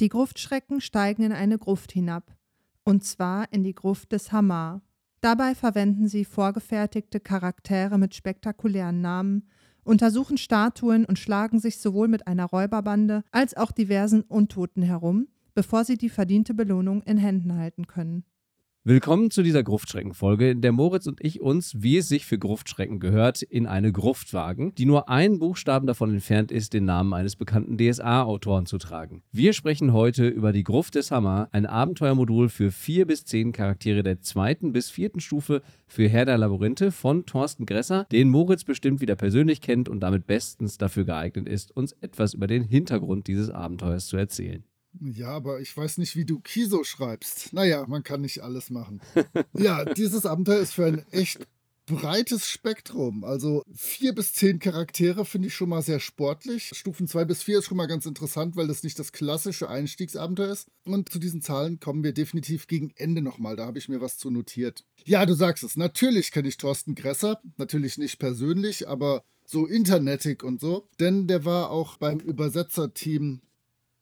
Die Gruftschrecken steigen in eine Gruft hinab, und zwar in die Gruft des Hamar. Dabei verwenden sie vorgefertigte Charaktere mit spektakulären Namen, untersuchen Statuen und schlagen sich sowohl mit einer Räuberbande als auch diversen Untoten herum, bevor sie die verdiente Belohnung in Händen halten können. Willkommen zu dieser Gruftschrecken-Folge, in der Moritz und ich uns, wie es sich für Gruftschrecken gehört, in eine Gruft wagen, die nur einen Buchstaben davon entfernt ist, den Namen eines bekannten DSA-Autoren zu tragen. Wir sprechen heute über die Gruft des Hammer, ein Abenteuermodul für vier bis zehn Charaktere der zweiten bis vierten Stufe für Herr der Labyrinthe von Thorsten Gresser, den Moritz bestimmt wieder persönlich kennt und damit bestens dafür geeignet ist, uns etwas über den Hintergrund dieses Abenteuers zu erzählen. Ja, aber ich weiß nicht, wie du Kiso schreibst. Naja, man kann nicht alles machen. ja, dieses Abenteuer ist für ein echt breites Spektrum. Also vier bis zehn Charaktere finde ich schon mal sehr sportlich. Stufen zwei bis vier ist schon mal ganz interessant, weil das nicht das klassische Einstiegsabenteuer ist. Und zu diesen Zahlen kommen wir definitiv gegen Ende nochmal. Da habe ich mir was zu notiert. Ja, du sagst es. Natürlich kenne ich Thorsten Gresser. Natürlich nicht persönlich, aber so internetig und so. Denn der war auch beim Übersetzerteam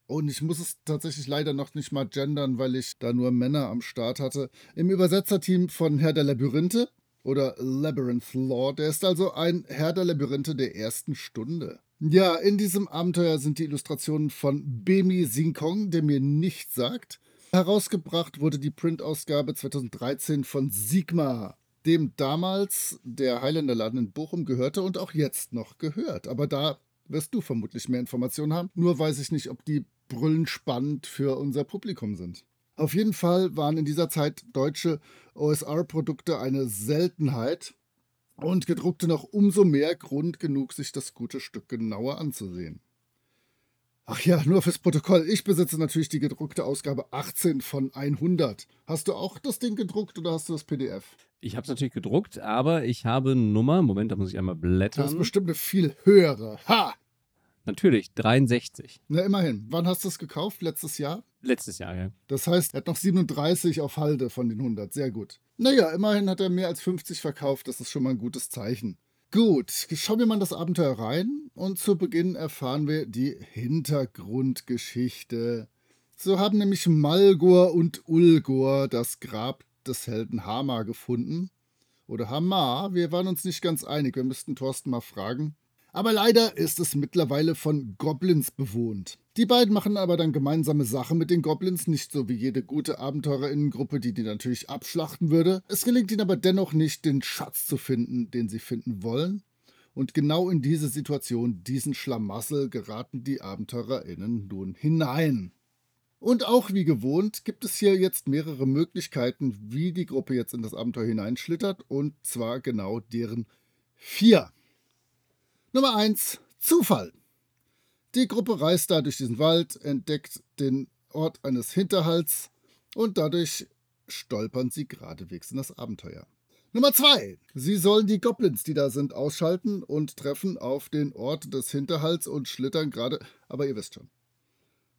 und ich muss es tatsächlich leider noch nicht mal gendern, weil ich da nur Männer am Start hatte. Im Übersetzerteam von Herr der Labyrinthe oder Labyrinth Law. Der ist also ein Herr der Labyrinthe der ersten Stunde. Ja, in diesem Abenteuer sind die Illustrationen von Bemi Sinkong, der mir nichts sagt. Herausgebracht wurde die Printausgabe 2013 von Sigma, dem damals der Highlander-Laden in Bochum gehörte und auch jetzt noch gehört. Aber da wirst du vermutlich mehr Informationen haben. Nur weiß ich nicht, ob die brüllend spannend für unser Publikum sind. Auf jeden Fall waren in dieser Zeit deutsche OSR-Produkte eine Seltenheit und gedruckte noch umso mehr Grund genug, sich das gute Stück genauer anzusehen. Ach ja, nur fürs Protokoll. Ich besitze natürlich die gedruckte Ausgabe 18 von 100. Hast du auch das Ding gedruckt oder hast du das PDF? Ich habe es natürlich gedruckt, aber ich habe eine Nummer. Moment, da muss ich einmal blättern. Das ist bestimmt eine viel höhere. Ha! Natürlich, 63. Na, immerhin. Wann hast du es gekauft? Letztes Jahr? Letztes Jahr, ja. Das heißt, er hat noch 37 auf Halde von den 100. Sehr gut. Naja, immerhin hat er mehr als 50 verkauft. Das ist schon mal ein gutes Zeichen. Gut, schauen wir mal in das Abenteuer rein und zu Beginn erfahren wir die Hintergrundgeschichte. So haben nämlich Malgor und Ulgor das Grab des Helden Hamar gefunden. Oder Hamar, wir waren uns nicht ganz einig, wir müssten Thorsten mal fragen. Aber leider ist es mittlerweile von Goblins bewohnt. Die beiden machen aber dann gemeinsame Sache mit den Goblins, nicht so wie jede gute Abenteurerinnengruppe, die die natürlich abschlachten würde. Es gelingt ihnen aber dennoch nicht, den Schatz zu finden, den sie finden wollen. Und genau in diese Situation, diesen Schlamassel, geraten die AbenteurerInnen nun hinein. Und auch wie gewohnt gibt es hier jetzt mehrere Möglichkeiten, wie die Gruppe jetzt in das Abenteuer hineinschlittert, und zwar genau deren vier. Nummer 1. Zufall. Die Gruppe reist da durch diesen Wald, entdeckt den Ort eines Hinterhalts und dadurch stolpern sie geradewegs in das Abenteuer. Nummer 2. Sie sollen die Goblins, die da sind, ausschalten und treffen auf den Ort des Hinterhalts und schlittern gerade, aber ihr wisst schon.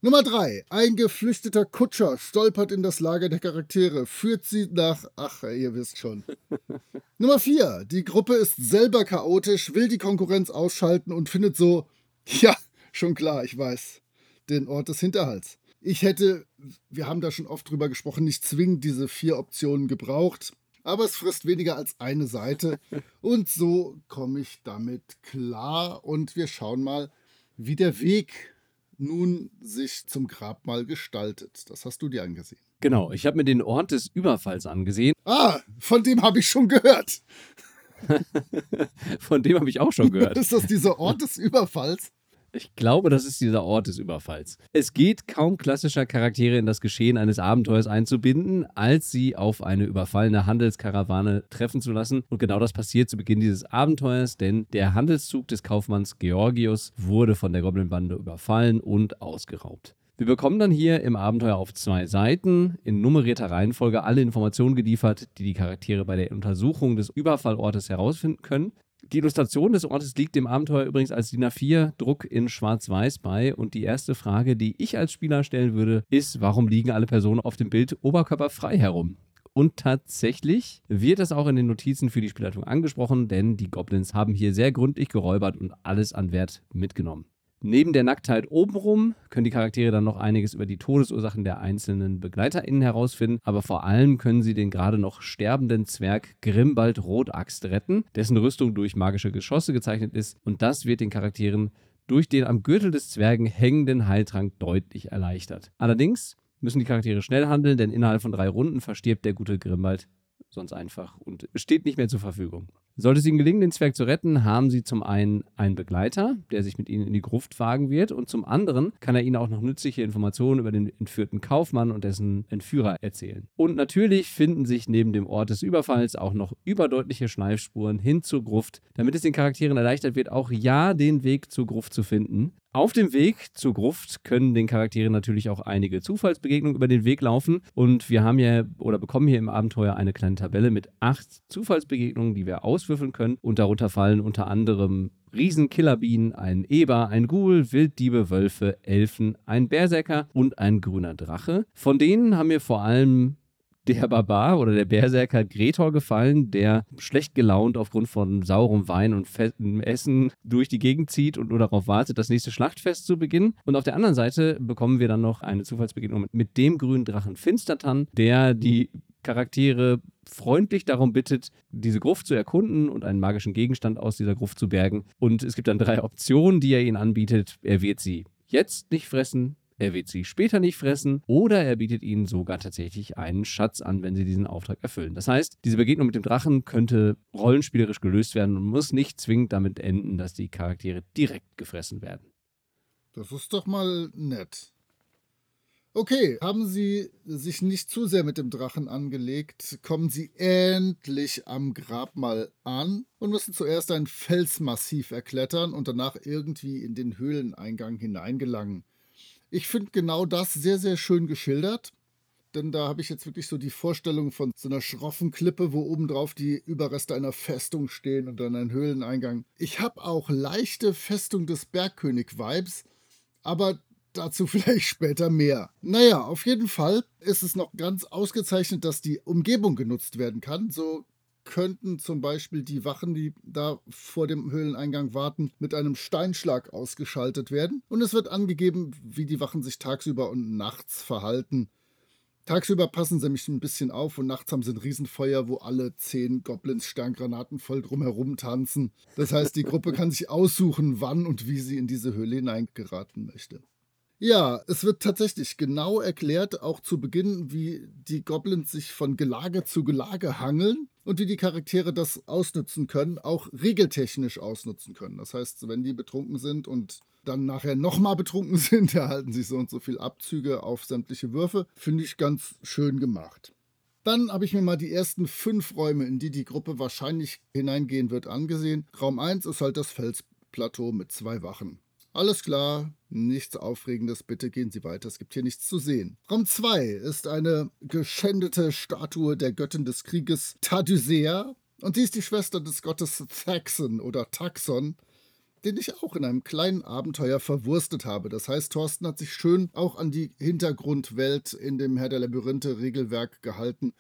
Nummer 3. Ein geflüchteter Kutscher stolpert in das Lager der Charaktere, führt sie nach. Ach, ihr wisst schon. Nummer 4. Die Gruppe ist selber chaotisch, will die Konkurrenz ausschalten und findet so. Ja, schon klar, ich weiß. Den Ort des Hinterhalts. Ich hätte, wir haben da schon oft drüber gesprochen, nicht zwingend diese vier Optionen gebraucht. Aber es frisst weniger als eine Seite. Und so komme ich damit klar. Und wir schauen mal, wie der Weg nun sich zum Grabmal gestaltet. Das hast du dir angesehen. Genau, ich habe mir den Ort des Überfalls angesehen. Ah, von dem habe ich schon gehört. von dem habe ich auch schon gehört. ist das dieser Ort des Überfalls? Ich glaube, das ist dieser Ort des Überfalls. Es geht kaum klassischer Charaktere in das Geschehen eines Abenteuers einzubinden, als sie auf eine überfallene Handelskarawane treffen zu lassen. Und genau das passiert zu Beginn dieses Abenteuers, denn der Handelszug des Kaufmanns Georgius wurde von der Goblinbande überfallen und ausgeraubt. Wir bekommen dann hier im Abenteuer auf zwei Seiten in nummerierter Reihenfolge alle Informationen geliefert, die die Charaktere bei der Untersuchung des Überfallortes herausfinden können. Die Illustration des Ortes liegt dem Abenteuer übrigens als DIN A4-Druck in Schwarz-Weiß bei. Und die erste Frage, die ich als Spieler stellen würde, ist, warum liegen alle Personen auf dem Bild oberkörperfrei herum? Und tatsächlich wird das auch in den Notizen für die Spielleitung angesprochen, denn die Goblins haben hier sehr gründlich geräubert und alles an Wert mitgenommen. Neben der Nacktheit obenrum können die Charaktere dann noch einiges über die Todesursachen der einzelnen BegleiterInnen herausfinden, aber vor allem können sie den gerade noch sterbenden Zwerg Grimbald Rotaxt retten, dessen Rüstung durch magische Geschosse gezeichnet ist. Und das wird den Charakteren durch den am Gürtel des Zwergen hängenden Heiltrank deutlich erleichtert. Allerdings müssen die Charaktere schnell handeln, denn innerhalb von drei Runden verstirbt der gute Grimbald sonst einfach und steht nicht mehr zur Verfügung. Sollte es ihnen gelingen, den Zwerg zu retten, haben sie zum einen einen Begleiter, der sich mit ihnen in die Gruft wagen wird, und zum anderen kann er ihnen auch noch nützliche Informationen über den entführten Kaufmann und dessen Entführer erzählen. Und natürlich finden sich neben dem Ort des Überfalls auch noch überdeutliche Schleifspuren hin zur Gruft, damit es den Charakteren erleichtert wird, auch ja den Weg zur Gruft zu finden. Auf dem Weg zur Gruft können den Charakteren natürlich auch einige Zufallsbegegnungen über den Weg laufen. Und wir haben ja oder bekommen hier im Abenteuer eine kleine Tabelle mit acht Zufallsbegegnungen, die wir auswürfeln können. Und darunter fallen unter anderem Riesenkillerbienen, ein Eber, ein Ghoul, Wilddiebe, Wölfe, Elfen, ein Berserker und ein grüner Drache. Von denen haben wir vor allem der Barbar oder der Berserker Gretor gefallen, der schlecht gelaunt aufgrund von saurem Wein und fettem Essen durch die Gegend zieht und nur darauf wartet, das nächste Schlachtfest zu beginnen. Und auf der anderen Seite bekommen wir dann noch eine Zufallsbegegnung mit dem grünen Drachen Finstertan, der die Charaktere freundlich darum bittet, diese Gruft zu erkunden und einen magischen Gegenstand aus dieser Gruft zu bergen. Und es gibt dann drei Optionen, die er ihnen anbietet. Er wird sie jetzt nicht fressen, er wird sie später nicht fressen oder er bietet ihnen sogar tatsächlich einen Schatz an, wenn sie diesen Auftrag erfüllen. Das heißt, diese Begegnung mit dem Drachen könnte rollenspielerisch gelöst werden und muss nicht zwingend damit enden, dass die Charaktere direkt gefressen werden. Das ist doch mal nett. Okay, haben Sie sich nicht zu sehr mit dem Drachen angelegt, kommen Sie endlich am Grabmal an und müssen zuerst ein Felsmassiv erklettern und danach irgendwie in den Höhleneingang hineingelangen. Ich finde genau das sehr, sehr schön geschildert. Denn da habe ich jetzt wirklich so die Vorstellung von so einer schroffen Klippe, wo obendrauf die Überreste einer Festung stehen und dann ein Höhleneingang. Ich habe auch leichte Festung des Bergkönig-Vibes, aber dazu vielleicht später mehr. Naja, auf jeden Fall ist es noch ganz ausgezeichnet, dass die Umgebung genutzt werden kann. So könnten zum Beispiel die Wachen, die da vor dem Höhleneingang warten, mit einem Steinschlag ausgeschaltet werden. Und es wird angegeben, wie die Wachen sich tagsüber und nachts verhalten. Tagsüber passen sie mich ein bisschen auf und nachts haben sie ein Riesenfeuer, wo alle zehn Goblins Sterngranaten voll drumherum tanzen. Das heißt, die Gruppe kann sich aussuchen, wann und wie sie in diese Höhle hineingeraten möchte. Ja, es wird tatsächlich genau erklärt, auch zu Beginn, wie die Goblins sich von Gelage zu Gelage hangeln und wie die Charaktere das ausnutzen können, auch regeltechnisch ausnutzen können. Das heißt, wenn die betrunken sind und dann nachher nochmal betrunken sind, erhalten sie so und so viel Abzüge auf sämtliche Würfe. Finde ich ganz schön gemacht. Dann habe ich mir mal die ersten fünf Räume, in die die Gruppe wahrscheinlich hineingehen wird, angesehen. Raum 1 ist halt das Felsplateau mit zwei Wachen. Alles klar, nichts Aufregendes, bitte gehen Sie weiter, es gibt hier nichts zu sehen. Raum 2 ist eine geschändete Statue der Göttin des Krieges Tadusea und die ist die Schwester des Gottes Thaxon oder Taxon, den ich auch in einem kleinen Abenteuer verwurstet habe. Das heißt, Thorsten hat sich schön auch an die Hintergrundwelt in dem Herr der Labyrinthe Regelwerk gehalten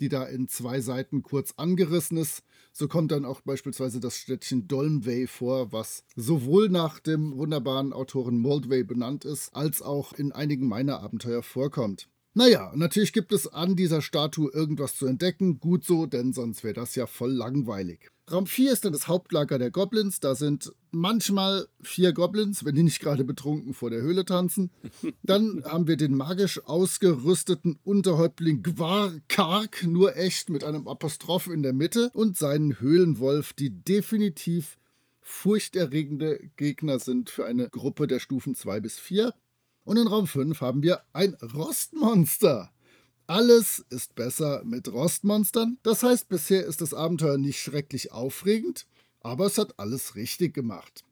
die da in zwei Seiten kurz angerissen ist. So kommt dann auch beispielsweise das Städtchen Dolmway vor, was sowohl nach dem wunderbaren Autoren Moldway benannt ist, als auch in einigen meiner Abenteuer vorkommt. Naja, natürlich gibt es an dieser Statue irgendwas zu entdecken. Gut so, denn sonst wäre das ja voll langweilig. Raum 4 ist dann das Hauptlager der Goblins. Da sind manchmal vier Goblins, wenn die nicht gerade betrunken vor der Höhle tanzen. Dann haben wir den magisch ausgerüsteten Unterhäuptling Gwar Kark, nur echt mit einem Apostroph in der Mitte und seinen Höhlenwolf, die definitiv furchterregende Gegner sind für eine Gruppe der Stufen 2 bis 4. Und in Raum 5 haben wir ein Rostmonster. Alles ist besser mit Rostmonstern. Das heißt, bisher ist das Abenteuer nicht schrecklich aufregend, aber es hat alles richtig gemacht.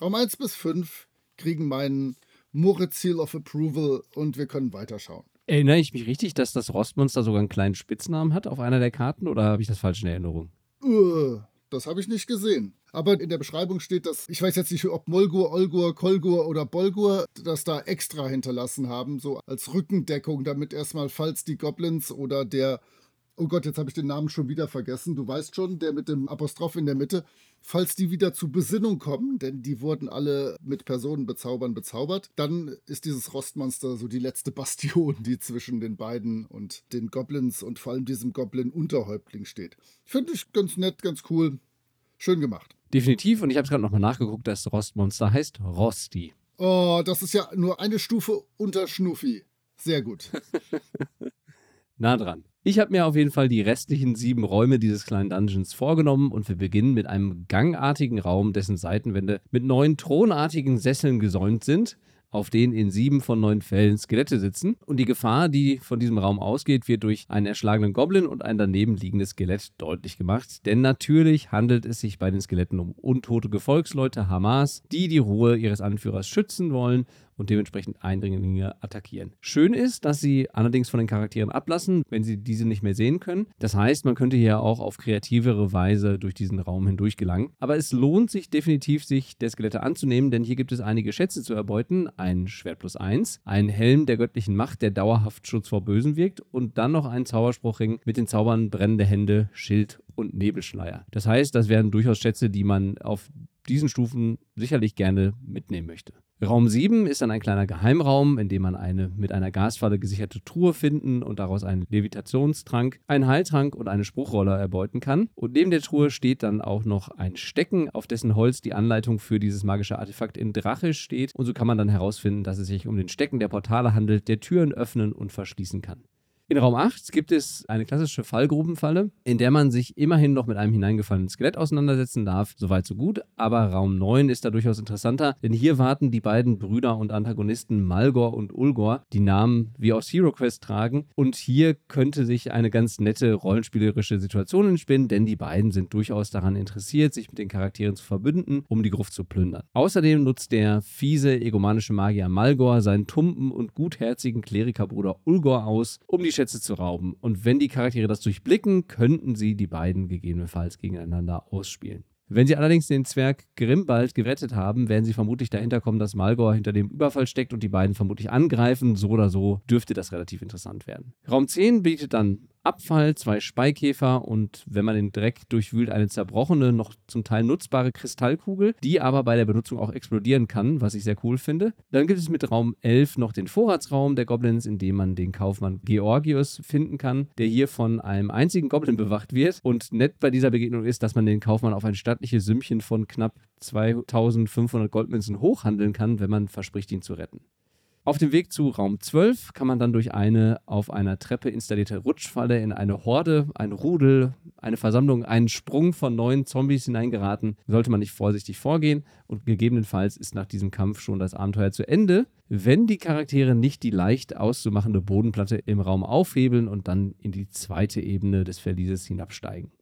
Raum 1 bis 5 kriegen meinen Moritz Seal of Approval und wir können weiterschauen. Erinnere ich mich richtig, dass das Rostmonster sogar einen kleinen Spitznamen hat auf einer der Karten oder habe ich das falsch in Erinnerung? Uh, das habe ich nicht gesehen. Aber in der Beschreibung steht, dass, ich weiß jetzt nicht, ob Molgur, Olgur, Kolgur oder Bolgur das da extra hinterlassen haben, so als Rückendeckung, damit erstmal, falls die Goblins oder der oh Gott, jetzt habe ich den Namen schon wieder vergessen, du weißt schon, der mit dem Apostroph in der Mitte, falls die wieder zu Besinnung kommen, denn die wurden alle mit Personen bezaubern bezaubert, dann ist dieses Rostmonster so die letzte Bastion, die zwischen den beiden und den Goblins und vor allem diesem Goblin-Unterhäuptling steht. Finde ich ganz nett, ganz cool. Schön gemacht. Definitiv, und ich habe es gerade nochmal nachgeguckt, das Rostmonster heißt Rosti. Oh, das ist ja nur eine Stufe unter Schnuffi. Sehr gut. nah dran. Ich habe mir auf jeden Fall die restlichen sieben Räume dieses kleinen Dungeons vorgenommen und wir beginnen mit einem gangartigen Raum, dessen Seitenwände mit neun thronartigen Sesseln gesäumt sind auf denen in sieben von neun Fällen Skelette sitzen. Und die Gefahr, die von diesem Raum ausgeht, wird durch einen erschlagenen Goblin und ein daneben liegendes Skelett deutlich gemacht. Denn natürlich handelt es sich bei den Skeletten um untote Gefolgsleute Hamas, die die Ruhe ihres Anführers schützen wollen und dementsprechend Eindringlinge attackieren. Schön ist, dass sie allerdings von den Charakteren ablassen, wenn sie diese nicht mehr sehen können. Das heißt, man könnte hier auch auf kreativere Weise durch diesen Raum hindurch gelangen. Aber es lohnt sich definitiv, sich der Skelette anzunehmen, denn hier gibt es einige Schätze zu erbeuten. Ein Schwert plus eins, ein Helm der göttlichen Macht, der dauerhaft Schutz vor Bösen wirkt und dann noch ein Zauberspruchring mit den Zaubern brennende Hände, Schild und Nebelschleier. Das heißt, das wären durchaus Schätze, die man auf diesen Stufen sicherlich gerne mitnehmen möchte. Raum 7 ist dann ein kleiner Geheimraum, in dem man eine mit einer Gasfalle gesicherte Truhe finden und daraus einen Levitationstrank, einen Heiltrank und eine Spruchrolle erbeuten kann. Und neben der Truhe steht dann auch noch ein Stecken, auf dessen Holz die Anleitung für dieses magische Artefakt in Drache steht. Und so kann man dann herausfinden, dass es sich um den Stecken der Portale handelt, der Türen öffnen und verschließen kann. In Raum 8 gibt es eine klassische Fallgrubenfalle, in der man sich immerhin noch mit einem hineingefallenen Skelett auseinandersetzen darf. Soweit so gut. Aber Raum 9 ist da durchaus interessanter, denn hier warten die beiden Brüder und Antagonisten Malgor und Ulgor, die Namen wie aus Hero Quest tragen. Und hier könnte sich eine ganz nette rollenspielerische Situation entspinnen, denn die beiden sind durchaus daran interessiert, sich mit den Charakteren zu verbünden, um die Gruft zu plündern. Außerdem nutzt der fiese, egomanische Magier Malgor seinen tumpen und gutherzigen Klerikerbruder Ulgor aus, um die Schätze zu rauben. Und wenn die Charaktere das durchblicken, könnten sie die beiden gegebenenfalls gegeneinander ausspielen. Wenn sie allerdings den Zwerg Grimbald gerettet haben, werden sie vermutlich dahinter kommen, dass Malgor hinter dem Überfall steckt und die beiden vermutlich angreifen. So oder so dürfte das relativ interessant werden. Raum 10 bietet dann Abfall, zwei Speikäfer und wenn man den Dreck durchwühlt, eine zerbrochene, noch zum Teil nutzbare Kristallkugel, die aber bei der Benutzung auch explodieren kann, was ich sehr cool finde. Dann gibt es mit Raum 11 noch den Vorratsraum der Goblins, in dem man den Kaufmann Georgius finden kann, der hier von einem einzigen Goblin bewacht wird. Und nett bei dieser Begegnung ist, dass man den Kaufmann auf ein stattliches Sümmchen von knapp 2500 Goldmünzen hochhandeln kann, wenn man verspricht, ihn zu retten. Auf dem Weg zu Raum 12 kann man dann durch eine auf einer Treppe installierte Rutschfalle in eine Horde, ein Rudel, eine Versammlung, einen Sprung von neuen Zombies hineingeraten. Sollte man nicht vorsichtig vorgehen und gegebenenfalls ist nach diesem Kampf schon das Abenteuer zu Ende, wenn die Charaktere nicht die leicht auszumachende Bodenplatte im Raum aufhebeln und dann in die zweite Ebene des Verlieses hinabsteigen.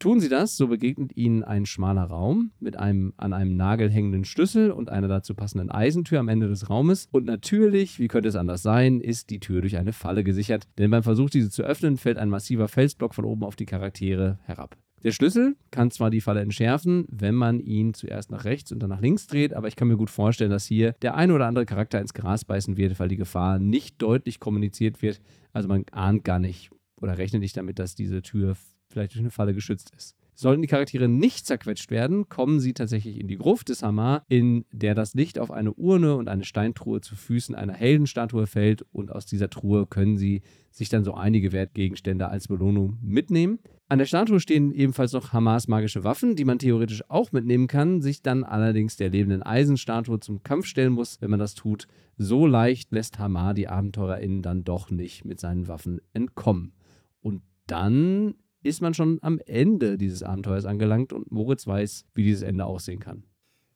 Tun sie das, so begegnet ihnen ein schmaler Raum mit einem an einem Nagel hängenden Schlüssel und einer dazu passenden Eisentür am Ende des Raumes. Und natürlich, wie könnte es anders sein, ist die Tür durch eine Falle gesichert. Denn beim Versuch, diese zu öffnen, fällt ein massiver Felsblock von oben auf die Charaktere herab. Der Schlüssel kann zwar die Falle entschärfen, wenn man ihn zuerst nach rechts und dann nach links dreht, aber ich kann mir gut vorstellen, dass hier der ein oder andere Charakter ins Gras beißen wird, weil die Gefahr nicht deutlich kommuniziert wird. Also man ahnt gar nicht oder rechnet nicht damit, dass diese Tür vielleicht durch eine Falle geschützt ist. Sollten die Charaktere nicht zerquetscht werden, kommen sie tatsächlich in die Gruft des Hamar, in der das Licht auf eine Urne und eine Steintruhe zu Füßen einer Heldenstatue fällt und aus dieser Truhe können sie sich dann so einige Wertgegenstände als Belohnung mitnehmen. An der Statue stehen ebenfalls noch Hamas magische Waffen, die man theoretisch auch mitnehmen kann, sich dann allerdings der lebenden Eisenstatue zum Kampf stellen muss, wenn man das tut. So leicht lässt Hamar die AbenteurerInnen dann doch nicht mit seinen Waffen entkommen. Und dann ist man schon am Ende dieses Abenteuers angelangt und Moritz weiß, wie dieses Ende aussehen kann.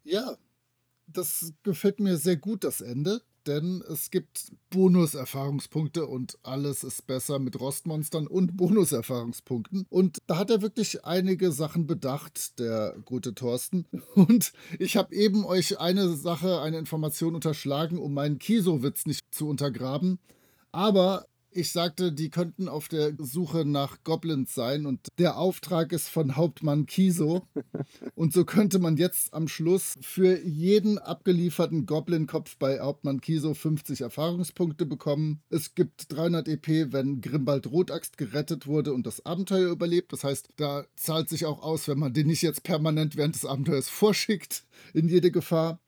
Ja, das gefällt mir sehr gut, das Ende. denn es gibt Bonuserfahrungspunkte und alles ist besser mit Rostmonstern und Bonuserfahrungspunkten. Und da hat er wirklich einige Sachen bedacht, der gute Thorsten. Und ich habe eben euch eine Sache, eine Information unterschlagen, um meinen Kiso-Witz nicht zu untergraben. Aber ich sagte, die könnten auf der Suche nach Goblins sein und der Auftrag ist von Hauptmann Kiso. und so könnte man jetzt am Schluss für jeden abgelieferten Goblin-Kopf bei Hauptmann Kiso 50 Erfahrungspunkte bekommen. Es gibt 300 EP, wenn Grimbald Rotaxt gerettet wurde und das Abenteuer überlebt. Das heißt, da zahlt sich auch aus, wenn man den nicht jetzt permanent während des Abenteuers vorschickt in jede Gefahr.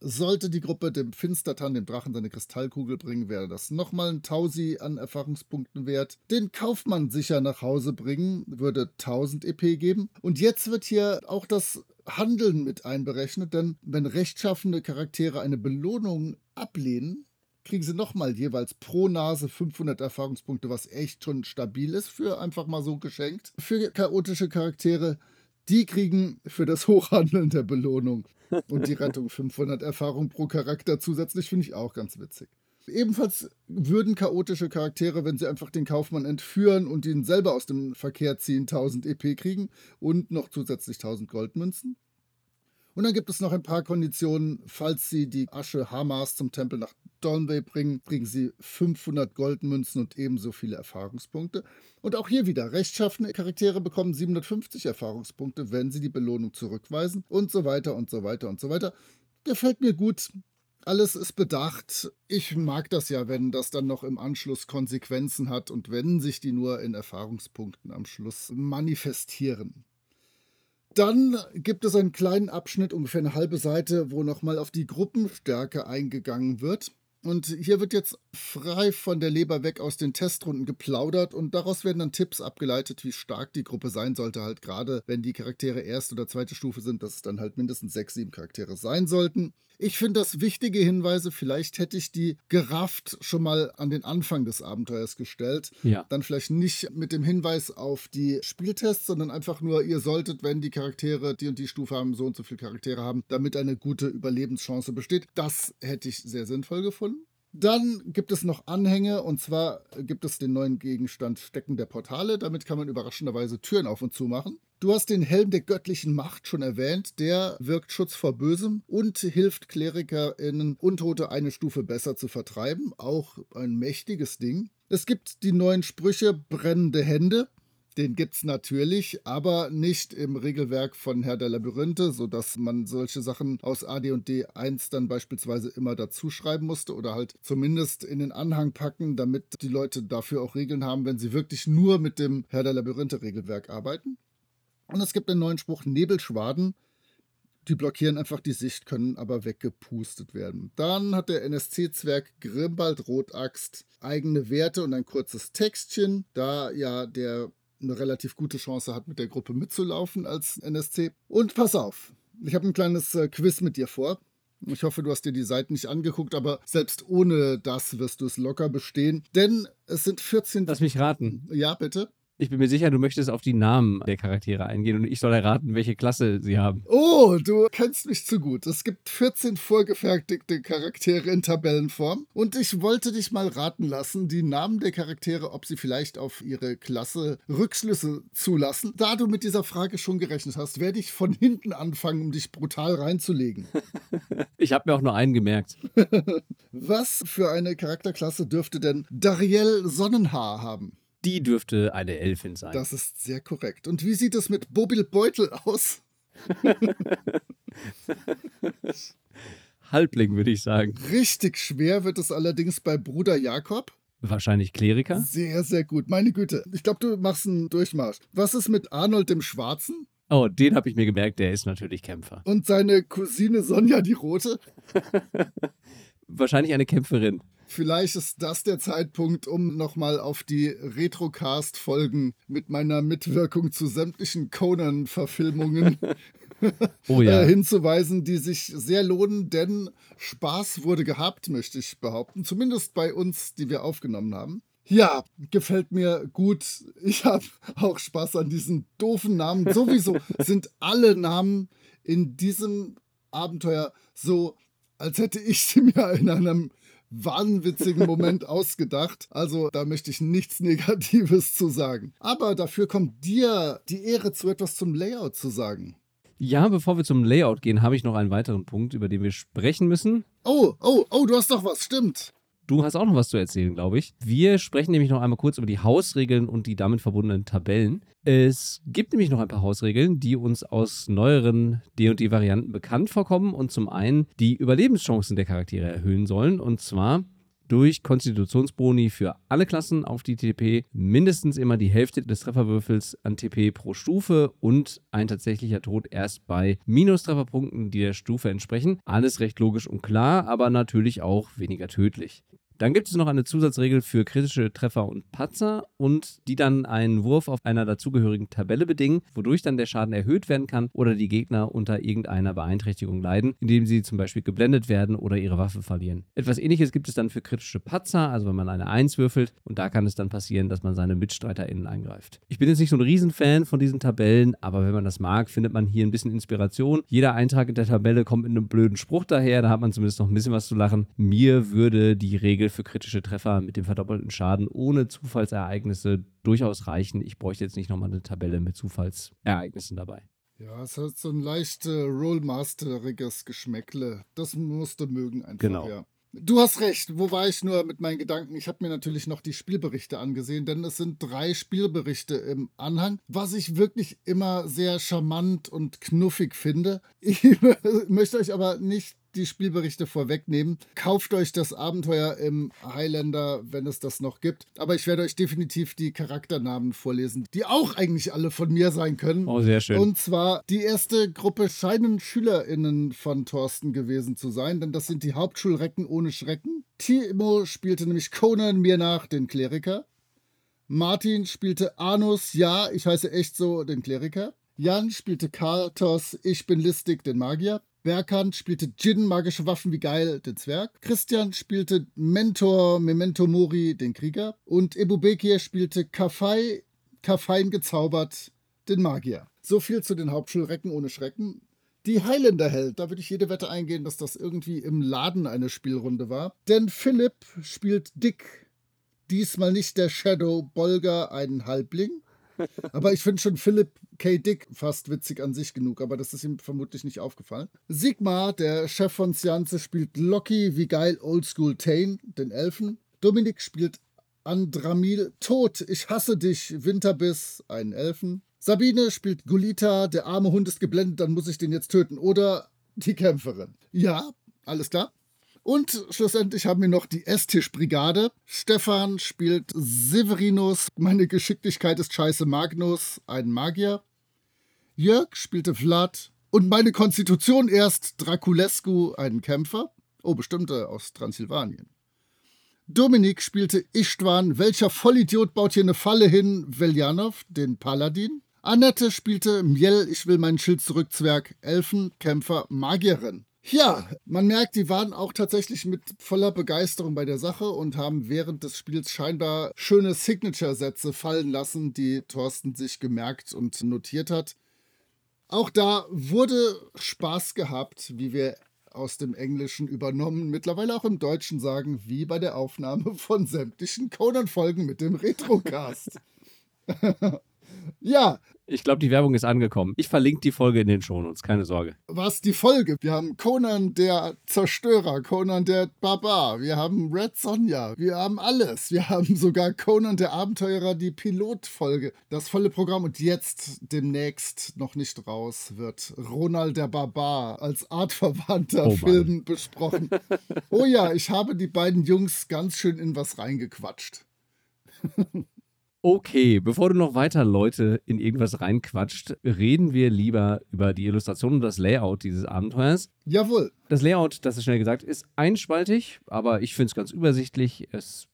Sollte die Gruppe dem Finstertan, dem Drachen, seine Kristallkugel bringen, wäre das nochmal ein Tausi an Erfahrungspunkten wert. Den Kaufmann sicher nach Hause bringen, würde 1000 EP geben. Und jetzt wird hier auch das Handeln mit einberechnet, denn wenn rechtschaffende Charaktere eine Belohnung ablehnen, kriegen sie nochmal jeweils pro Nase 500 Erfahrungspunkte, was echt schon stabil ist für einfach mal so geschenkt. Für chaotische Charaktere die kriegen für das Hochhandeln der Belohnung und die Rettung 500 Erfahrung pro Charakter zusätzlich, finde ich auch ganz witzig. Ebenfalls würden chaotische Charaktere, wenn sie einfach den Kaufmann entführen und ihn selber aus dem Verkehr ziehen, 1000 EP kriegen und noch zusätzlich 1000 Goldmünzen. Und dann gibt es noch ein paar Konditionen. Falls Sie die Asche Hamas zum Tempel nach Dornway bringen, kriegen Sie 500 Goldmünzen und ebenso viele Erfahrungspunkte. Und auch hier wieder, rechtschaffene Charaktere bekommen 750 Erfahrungspunkte, wenn sie die Belohnung zurückweisen und so weiter und so weiter und so weiter. Gefällt mir gut. Alles ist bedacht. Ich mag das ja, wenn das dann noch im Anschluss Konsequenzen hat und wenn sich die nur in Erfahrungspunkten am Schluss manifestieren. Dann gibt es einen kleinen Abschnitt, ungefähr eine halbe Seite, wo nochmal auf die Gruppenstärke eingegangen wird. Und hier wird jetzt frei von der Leber weg aus den Testrunden geplaudert und daraus werden dann Tipps abgeleitet, wie stark die Gruppe sein sollte. Halt gerade, wenn die Charaktere erste oder zweite Stufe sind, dass es dann halt mindestens sechs, sieben Charaktere sein sollten. Ich finde das wichtige Hinweise. Vielleicht hätte ich die gerafft schon mal an den Anfang des Abenteuers gestellt. Ja. Dann vielleicht nicht mit dem Hinweis auf die Spieltests, sondern einfach nur, ihr solltet, wenn die Charaktere die und die Stufe haben, so und so viele Charaktere haben, damit eine gute Überlebenschance besteht. Das hätte ich sehr sinnvoll gefunden. Dann gibt es noch Anhänge und zwar gibt es den neuen Gegenstand Stecken der Portale. Damit kann man überraschenderweise Türen auf und zu machen. Du hast den Helm der göttlichen Macht schon erwähnt. Der wirkt Schutz vor Bösem und hilft KlerikerInnen, Untote eine Stufe besser zu vertreiben. Auch ein mächtiges Ding. Es gibt die neuen Sprüche Brennende Hände. Den gibt es natürlich, aber nicht im Regelwerk von Herr der Labyrinthe, sodass man solche Sachen aus AD und D1 dann beispielsweise immer dazu schreiben musste oder halt zumindest in den Anhang packen, damit die Leute dafür auch Regeln haben, wenn sie wirklich nur mit dem Herr der Labyrinthe Regelwerk arbeiten. Und es gibt einen neuen Spruch Nebelschwaden. Die blockieren einfach die Sicht, können aber weggepustet werden. Dann hat der NSC-Zwerg Grimbald Rotaxt eigene Werte und ein kurzes Textchen, da ja der eine relativ gute Chance hat, mit der Gruppe mitzulaufen als NSC. Und pass auf, ich habe ein kleines äh, Quiz mit dir vor. Ich hoffe, du hast dir die Seiten nicht angeguckt, aber selbst ohne das wirst du es locker bestehen. Denn es sind 14. Lass mich raten. Ja, bitte. Ich bin mir sicher, du möchtest auf die Namen der Charaktere eingehen und ich soll erraten, welche Klasse sie haben. Oh, du kennst mich zu gut. Es gibt 14 vorgefertigte Charaktere in Tabellenform und ich wollte dich mal raten lassen, die Namen der Charaktere, ob sie vielleicht auf ihre Klasse Rückschlüsse zulassen. Da du mit dieser Frage schon gerechnet hast, werde ich von hinten anfangen, um dich brutal reinzulegen. ich habe mir auch nur einen gemerkt. Was für eine Charakterklasse dürfte denn Dariel Sonnenhaar haben? Die dürfte eine Elfin sein. Das ist sehr korrekt. Und wie sieht es mit Bobil Beutel aus? Halbling, würde ich sagen. Richtig schwer wird es allerdings bei Bruder Jakob. Wahrscheinlich Kleriker. Sehr, sehr gut. Meine Güte. Ich glaube, du machst einen Durchmarsch. Was ist mit Arnold dem Schwarzen? Oh, den habe ich mir gemerkt, der ist natürlich Kämpfer. Und seine Cousine Sonja die Rote? Wahrscheinlich eine Kämpferin. Vielleicht ist das der Zeitpunkt, um nochmal auf die Retrocast-Folgen mit meiner Mitwirkung zu sämtlichen Conan-Verfilmungen oh ja. äh, hinzuweisen, die sich sehr lohnen, denn Spaß wurde gehabt, möchte ich behaupten. Zumindest bei uns, die wir aufgenommen haben. Ja, gefällt mir gut. Ich habe auch Spaß an diesen doofen Namen. Sowieso sind alle Namen in diesem Abenteuer so als hätte ich sie mir in einem wahnwitzigen Moment ausgedacht. Also da möchte ich nichts Negatives zu sagen. Aber dafür kommt dir die Ehre zu etwas zum Layout zu sagen. Ja, bevor wir zum Layout gehen, habe ich noch einen weiteren Punkt, über den wir sprechen müssen. Oh, oh, oh, du hast doch was, stimmt. Du hast auch noch was zu erzählen, glaube ich. Wir sprechen nämlich noch einmal kurz über die Hausregeln und die damit verbundenen Tabellen. Es gibt nämlich noch ein paar Hausregeln, die uns aus neueren D&D-Varianten bekannt vorkommen und zum einen die Überlebenschancen der Charaktere erhöhen sollen und zwar durch Konstitutionsboni für alle Klassen auf die TP mindestens immer die Hälfte des Trefferwürfels an TP pro Stufe und ein tatsächlicher Tod erst bei Minustrefferpunkten, die der Stufe entsprechen. Alles recht logisch und klar, aber natürlich auch weniger tödlich. Dann gibt es noch eine Zusatzregel für kritische Treffer und Patzer und die dann einen Wurf auf einer dazugehörigen Tabelle bedingen, wodurch dann der Schaden erhöht werden kann oder die Gegner unter irgendeiner Beeinträchtigung leiden, indem sie zum Beispiel geblendet werden oder ihre Waffe verlieren. Etwas ähnliches gibt es dann für kritische Patzer, also wenn man eine 1 würfelt und da kann es dann passieren, dass man seine MitstreiterInnen angreift. Ich bin jetzt nicht so ein Riesenfan von diesen Tabellen, aber wenn man das mag, findet man hier ein bisschen Inspiration. Jeder Eintrag in der Tabelle kommt mit einem blöden Spruch daher, da hat man zumindest noch ein bisschen was zu lachen. Mir würde die Regel Regel für kritische Treffer mit dem verdoppelten Schaden ohne Zufallsereignisse durchaus reichen. Ich bräuchte jetzt nicht nochmal eine Tabelle mit Zufallsereignissen dabei. Ja, es hat so ein leicht äh, Rollmasteriges Geschmäckle. Das musst du mögen einfach. Genau. Ja. Du hast recht. Wo war ich nur mit meinen Gedanken? Ich habe mir natürlich noch die Spielberichte angesehen, denn es sind drei Spielberichte im Anhang, was ich wirklich immer sehr charmant und knuffig finde. Ich möchte euch aber nicht die Spielberichte vorwegnehmen. Kauft euch das Abenteuer im Highlander, wenn es das noch gibt. Aber ich werde euch definitiv die Charakternamen vorlesen, die auch eigentlich alle von mir sein können. Oh, sehr schön. Und zwar die erste Gruppe scheinen SchülerInnen von Thorsten gewesen zu sein, denn das sind die Hauptschulrecken ohne Schrecken. Timo spielte nämlich Conan mir nach, den Kleriker. Martin spielte Anus, ja, ich heiße echt so, den Kleriker. Jan spielte Kartos, ich bin listig, den Magier. Berkant spielte Jin, magische Waffen wie geil, den Zwerg. Christian spielte Mentor, Memento Mori, den Krieger. Und Ebubekir spielte Kafai, Kafein gezaubert, den Magier. So viel zu den Hauptschulrecken ohne Schrecken. Die Highlander Held, da würde ich jede Wette eingehen, dass das irgendwie im Laden eine Spielrunde war. Denn Philipp spielt Dick. Diesmal nicht der Shadow Bolger, einen Halbling, aber ich finde schon Philip K. Dick fast witzig an sich genug, aber das ist ihm vermutlich nicht aufgefallen. Sigmar, der Chef von Sianze, spielt Loki wie geil Oldschool Tane, den Elfen. Dominik spielt Andramil Tod, ich hasse dich, Winterbiss, einen Elfen. Sabine spielt Gulita, der arme Hund ist geblendet, dann muss ich den jetzt töten. Oder die Kämpferin. Ja, alles klar. Und schlussendlich haben wir noch die Esstischbrigade. Stefan spielt Severinus, meine Geschicklichkeit ist scheiße Magnus, ein Magier. Jörg spielte Vlad und meine Konstitution erst Draculescu, einen Kämpfer. Oh, bestimmt aus Transsilvanien. Dominik spielte Istvan, welcher Vollidiot baut hier eine Falle hin, Veljanov, den Paladin. Annette spielte Miel, ich will meinen Schild zurück, Zwerg, Elfen, Kämpfer, Magierin. Ja, man merkt, die waren auch tatsächlich mit voller Begeisterung bei der Sache und haben während des Spiels scheinbar schöne Signature-Sätze fallen lassen, die Thorsten sich gemerkt und notiert hat. Auch da wurde Spaß gehabt, wie wir aus dem Englischen übernommen, mittlerweile auch im Deutschen sagen, wie bei der Aufnahme von sämtlichen Conan-Folgen mit dem Retrocast. ja, ich glaube, die Werbung ist angekommen. Ich verlinke die Folge in den Shownotes, keine Sorge. Was die Folge? Wir haben Conan der Zerstörer, Conan der Barbar, wir haben Red Sonja, wir haben alles. Wir haben sogar Conan der Abenteurer, die Pilotfolge, das volle Programm. Und jetzt demnächst noch nicht raus wird Ronald der Barbar als artverwandter oh Film besprochen. oh ja, ich habe die beiden Jungs ganz schön in was reingequatscht. Okay, bevor du noch weiter Leute in irgendwas reinquatscht, reden wir lieber über die Illustration und das Layout dieses Abenteuers. Jawohl. Das Layout, das ist schnell gesagt, ist einspaltig, aber ich finde es ganz übersichtlich. Es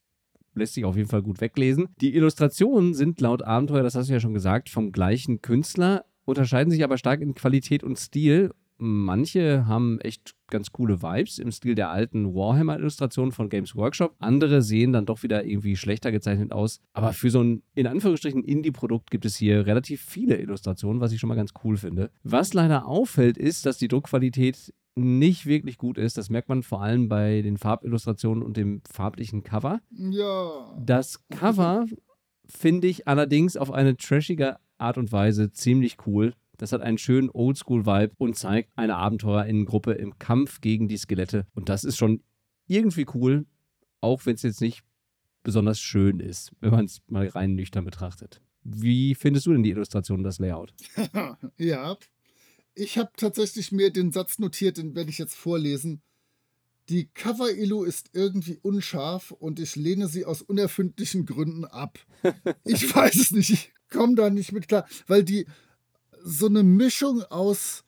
lässt sich auf jeden Fall gut weglesen. Die Illustrationen sind laut Abenteuer, das hast du ja schon gesagt, vom gleichen Künstler, unterscheiden sich aber stark in Qualität und Stil Manche haben echt ganz coole Vibes im Stil der alten Warhammer-Illustrationen von Games Workshop. Andere sehen dann doch wieder irgendwie schlechter gezeichnet aus. Aber für so ein in Anführungsstrichen Indie-Produkt gibt es hier relativ viele Illustrationen, was ich schon mal ganz cool finde. Was leider auffällt, ist, dass die Druckqualität nicht wirklich gut ist. Das merkt man vor allem bei den Farbillustrationen und dem farblichen Cover. Ja. Das Cover finde ich allerdings auf eine trashige Art und Weise ziemlich cool. Das hat einen schönen Oldschool-Vibe und zeigt eine Abenteurerinnengruppe im Kampf gegen die Skelette. Und das ist schon irgendwie cool, auch wenn es jetzt nicht besonders schön ist, wenn man es mal rein nüchtern betrachtet. Wie findest du denn die Illustration und das Layout? ja. Ich habe tatsächlich mir den Satz notiert, den werde ich jetzt vorlesen. Die Cover-Illu ist irgendwie unscharf und ich lehne sie aus unerfindlichen Gründen ab. ich weiß es nicht, ich komme da nicht mit klar, weil die so eine Mischung aus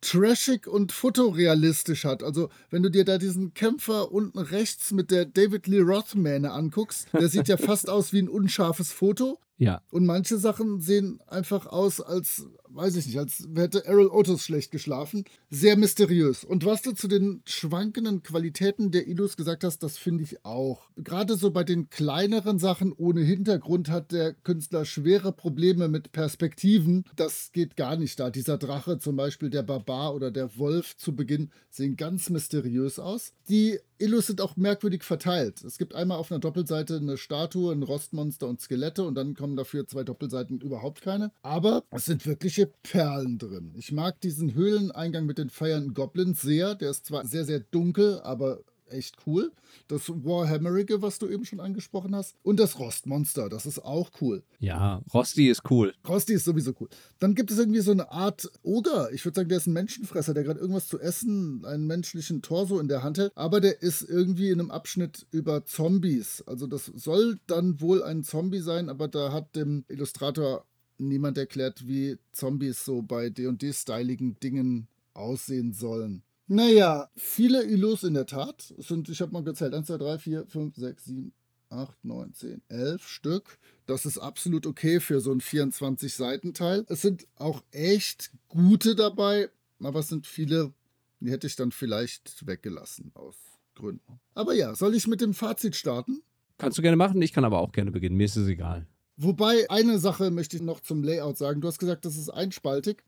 trashig und fotorealistisch hat. Also, wenn du dir da diesen Kämpfer unten rechts mit der David Lee Roth-Mähne anguckst, der sieht ja fast aus wie ein unscharfes Foto. Ja. Und manche Sachen sehen einfach aus, als, weiß ich nicht, als hätte Errol Otis schlecht geschlafen. Sehr mysteriös. Und was du zu den schwankenden Qualitäten der Illus gesagt hast, das finde ich auch. Gerade so bei den kleineren Sachen ohne Hintergrund hat der Künstler schwere Probleme mit Perspektiven. Das geht gar nicht da. Dieser Drache zum Beispiel, der Barbar oder der Wolf zu Beginn sehen ganz mysteriös aus. Die Illus sind auch merkwürdig verteilt. Es gibt einmal auf einer Doppelseite eine Statue, ein Rostmonster und Skelette und dann kommen dafür zwei Doppelseiten überhaupt keine. Aber es sind wirkliche Perlen drin. Ich mag diesen Höhleneingang mit den feiernden Goblins sehr. Der ist zwar sehr, sehr dunkel, aber echt cool. Das Warhammerige, was du eben schon angesprochen hast. Und das Rostmonster, das ist auch cool. Ja, Rosti ist cool. Rosti ist sowieso cool. Dann gibt es irgendwie so eine Art Oger. Ich würde sagen, der ist ein Menschenfresser, der gerade irgendwas zu essen, einen menschlichen Torso in der Hand hält. Aber der ist irgendwie in einem Abschnitt über Zombies. Also das soll dann wohl ein Zombie sein, aber da hat dem Illustrator niemand erklärt, wie Zombies so bei D&D-styligen Dingen aussehen sollen. Naja, viele Illus in der Tat. Es sind, ich habe mal gezählt, 1, 2, 3, 4, 5, 6, 7, 8, 9, 10, 11 Stück. Das ist absolut okay für so ein 24-Seiten-Teil. Es sind auch echt gute dabei, aber es sind viele, die hätte ich dann vielleicht weggelassen aus Gründen. Aber ja, soll ich mit dem Fazit starten? Kannst du gerne machen, ich kann aber auch gerne beginnen. Mir ist es egal. Wobei, eine Sache möchte ich noch zum Layout sagen. Du hast gesagt, das ist einspaltig.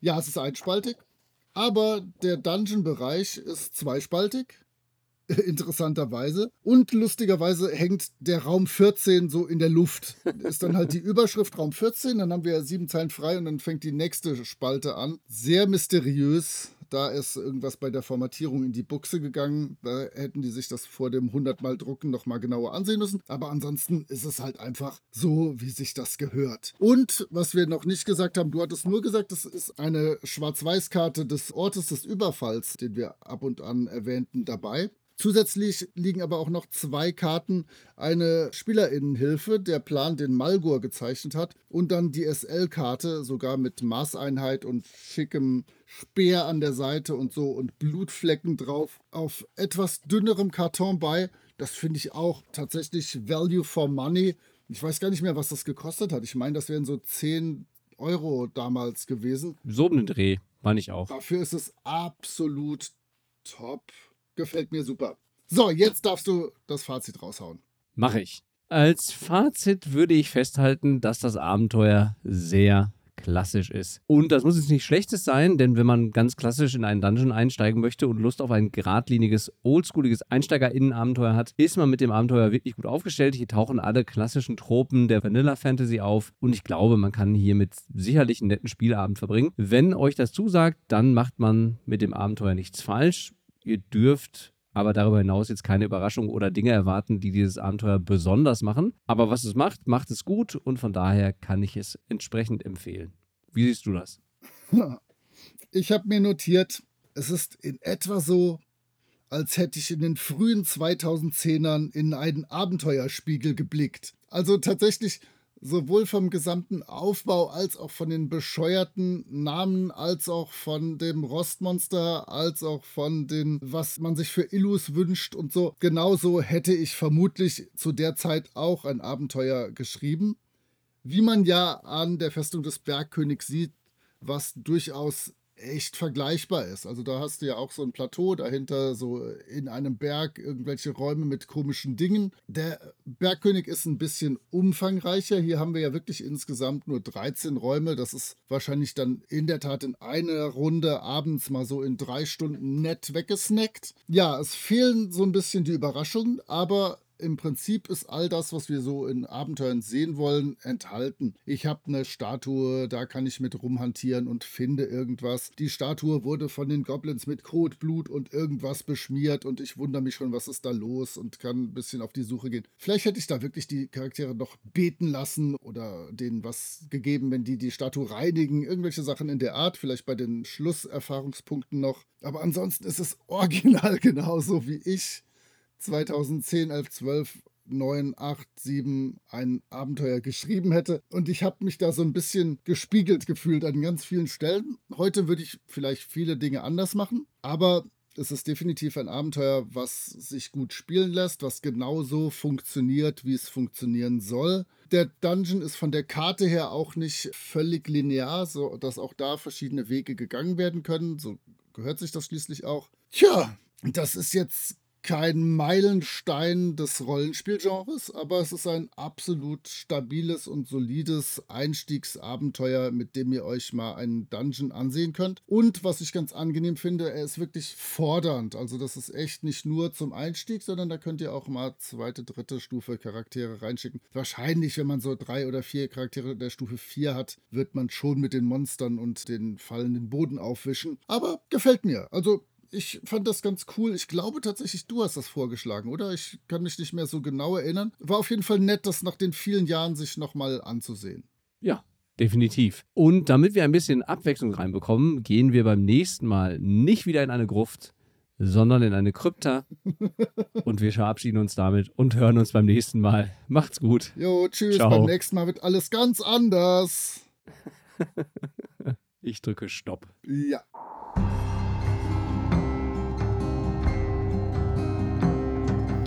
Ja, es ist einspaltig. Aber der Dungeon-Bereich ist zweispaltig. Interessanterweise. Und lustigerweise hängt der Raum 14 so in der Luft. Ist dann halt die Überschrift Raum 14, dann haben wir sieben Zeilen frei und dann fängt die nächste Spalte an. Sehr mysteriös. Da ist irgendwas bei der Formatierung in die Buchse gegangen. Da hätten die sich das vor dem 100 Mal drucken nochmal genauer ansehen müssen. Aber ansonsten ist es halt einfach so, wie sich das gehört. Und was wir noch nicht gesagt haben, du hattest nur gesagt, das ist eine Schwarz-Weiß-Karte des Ortes des Überfalls, den wir ab und an erwähnten, dabei. Zusätzlich liegen aber auch noch zwei Karten, eine Spielerinnenhilfe, der Plan, den Malgur gezeichnet hat, und dann die SL-Karte, sogar mit Maßeinheit und schickem Speer an der Seite und so und Blutflecken drauf, auf etwas dünnerem Karton bei. Das finde ich auch tatsächlich Value for Money. Ich weiß gar nicht mehr, was das gekostet hat. Ich meine, das wären so 10 Euro damals gewesen. So den Dreh, meine ich auch. Dafür ist es absolut top. Gefällt mir super. So, jetzt darfst du das Fazit raushauen. Mache ich. Als Fazit würde ich festhalten, dass das Abenteuer sehr klassisch ist. Und das muss jetzt nicht schlechtes sein, denn wenn man ganz klassisch in einen Dungeon einsteigen möchte und Lust auf ein geradliniges, oldschooliges Einsteigerinnen-Abenteuer hat, ist man mit dem Abenteuer wirklich gut aufgestellt. Hier tauchen alle klassischen Tropen der Vanilla Fantasy auf und ich glaube, man kann hier mit sicherlich einen netten Spielabend verbringen. Wenn euch das zusagt, dann macht man mit dem Abenteuer nichts falsch. Ihr dürft aber darüber hinaus jetzt keine Überraschungen oder Dinge erwarten, die dieses Abenteuer besonders machen. Aber was es macht, macht es gut und von daher kann ich es entsprechend empfehlen. Wie siehst du das? Ich habe mir notiert, es ist in etwa so, als hätte ich in den frühen 2010ern in einen Abenteuerspiegel geblickt. Also tatsächlich sowohl vom gesamten Aufbau als auch von den bescheuerten Namen, als auch von dem Rostmonster, als auch von den, was man sich für Illus wünscht und so. Genauso hätte ich vermutlich zu der Zeit auch ein Abenteuer geschrieben. Wie man ja an der Festung des Bergkönigs sieht, was durchaus echt vergleichbar ist. Also da hast du ja auch so ein Plateau, dahinter so in einem Berg irgendwelche Räume mit komischen Dingen. Der Bergkönig ist ein bisschen umfangreicher. Hier haben wir ja wirklich insgesamt nur 13 Räume. Das ist wahrscheinlich dann in der Tat in einer Runde abends mal so in drei Stunden nett weggesnackt. Ja, es fehlen so ein bisschen die Überraschungen, aber im Prinzip ist all das, was wir so in Abenteuern sehen wollen, enthalten. Ich habe eine Statue, da kann ich mit rumhantieren und finde irgendwas. Die Statue wurde von den Goblins mit Kot, Blut und irgendwas beschmiert und ich wundere mich schon, was ist da los und kann ein bisschen auf die Suche gehen. Vielleicht hätte ich da wirklich die Charaktere noch beten lassen oder denen was gegeben, wenn die die Statue reinigen. Irgendwelche Sachen in der Art, vielleicht bei den Schlusserfahrungspunkten noch. Aber ansonsten ist es original genauso wie ich 2010, 11, 12, 9, 8, 7 ein Abenteuer geschrieben hätte. Und ich habe mich da so ein bisschen gespiegelt gefühlt an ganz vielen Stellen. Heute würde ich vielleicht viele Dinge anders machen, aber es ist definitiv ein Abenteuer, was sich gut spielen lässt, was genauso funktioniert, wie es funktionieren soll. Der Dungeon ist von der Karte her auch nicht völlig linear, so dass auch da verschiedene Wege gegangen werden können. So gehört sich das schließlich auch. Tja, das ist jetzt kein Meilenstein des Rollenspielgenres, aber es ist ein absolut stabiles und solides Einstiegsabenteuer, mit dem ihr euch mal einen Dungeon ansehen könnt. Und was ich ganz angenehm finde, er ist wirklich fordernd. Also das ist echt nicht nur zum Einstieg, sondern da könnt ihr auch mal zweite, dritte Stufe Charaktere reinschicken. Wahrscheinlich, wenn man so drei oder vier Charaktere der Stufe 4 hat, wird man schon mit den Monstern und den fallenden Boden aufwischen. Aber gefällt mir. Also ich fand das ganz cool. Ich glaube tatsächlich, du hast das vorgeschlagen, oder? Ich kann mich nicht mehr so genau erinnern. War auf jeden Fall nett, das nach den vielen Jahren sich nochmal anzusehen. Ja, definitiv. Und damit wir ein bisschen Abwechslung reinbekommen, gehen wir beim nächsten Mal nicht wieder in eine Gruft, sondern in eine Krypta. und wir verabschieden uns damit und hören uns beim nächsten Mal. Macht's gut. Jo, tschüss. Ciao. Beim nächsten Mal wird alles ganz anders. ich drücke Stopp. Ja.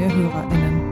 neue HörerInnen.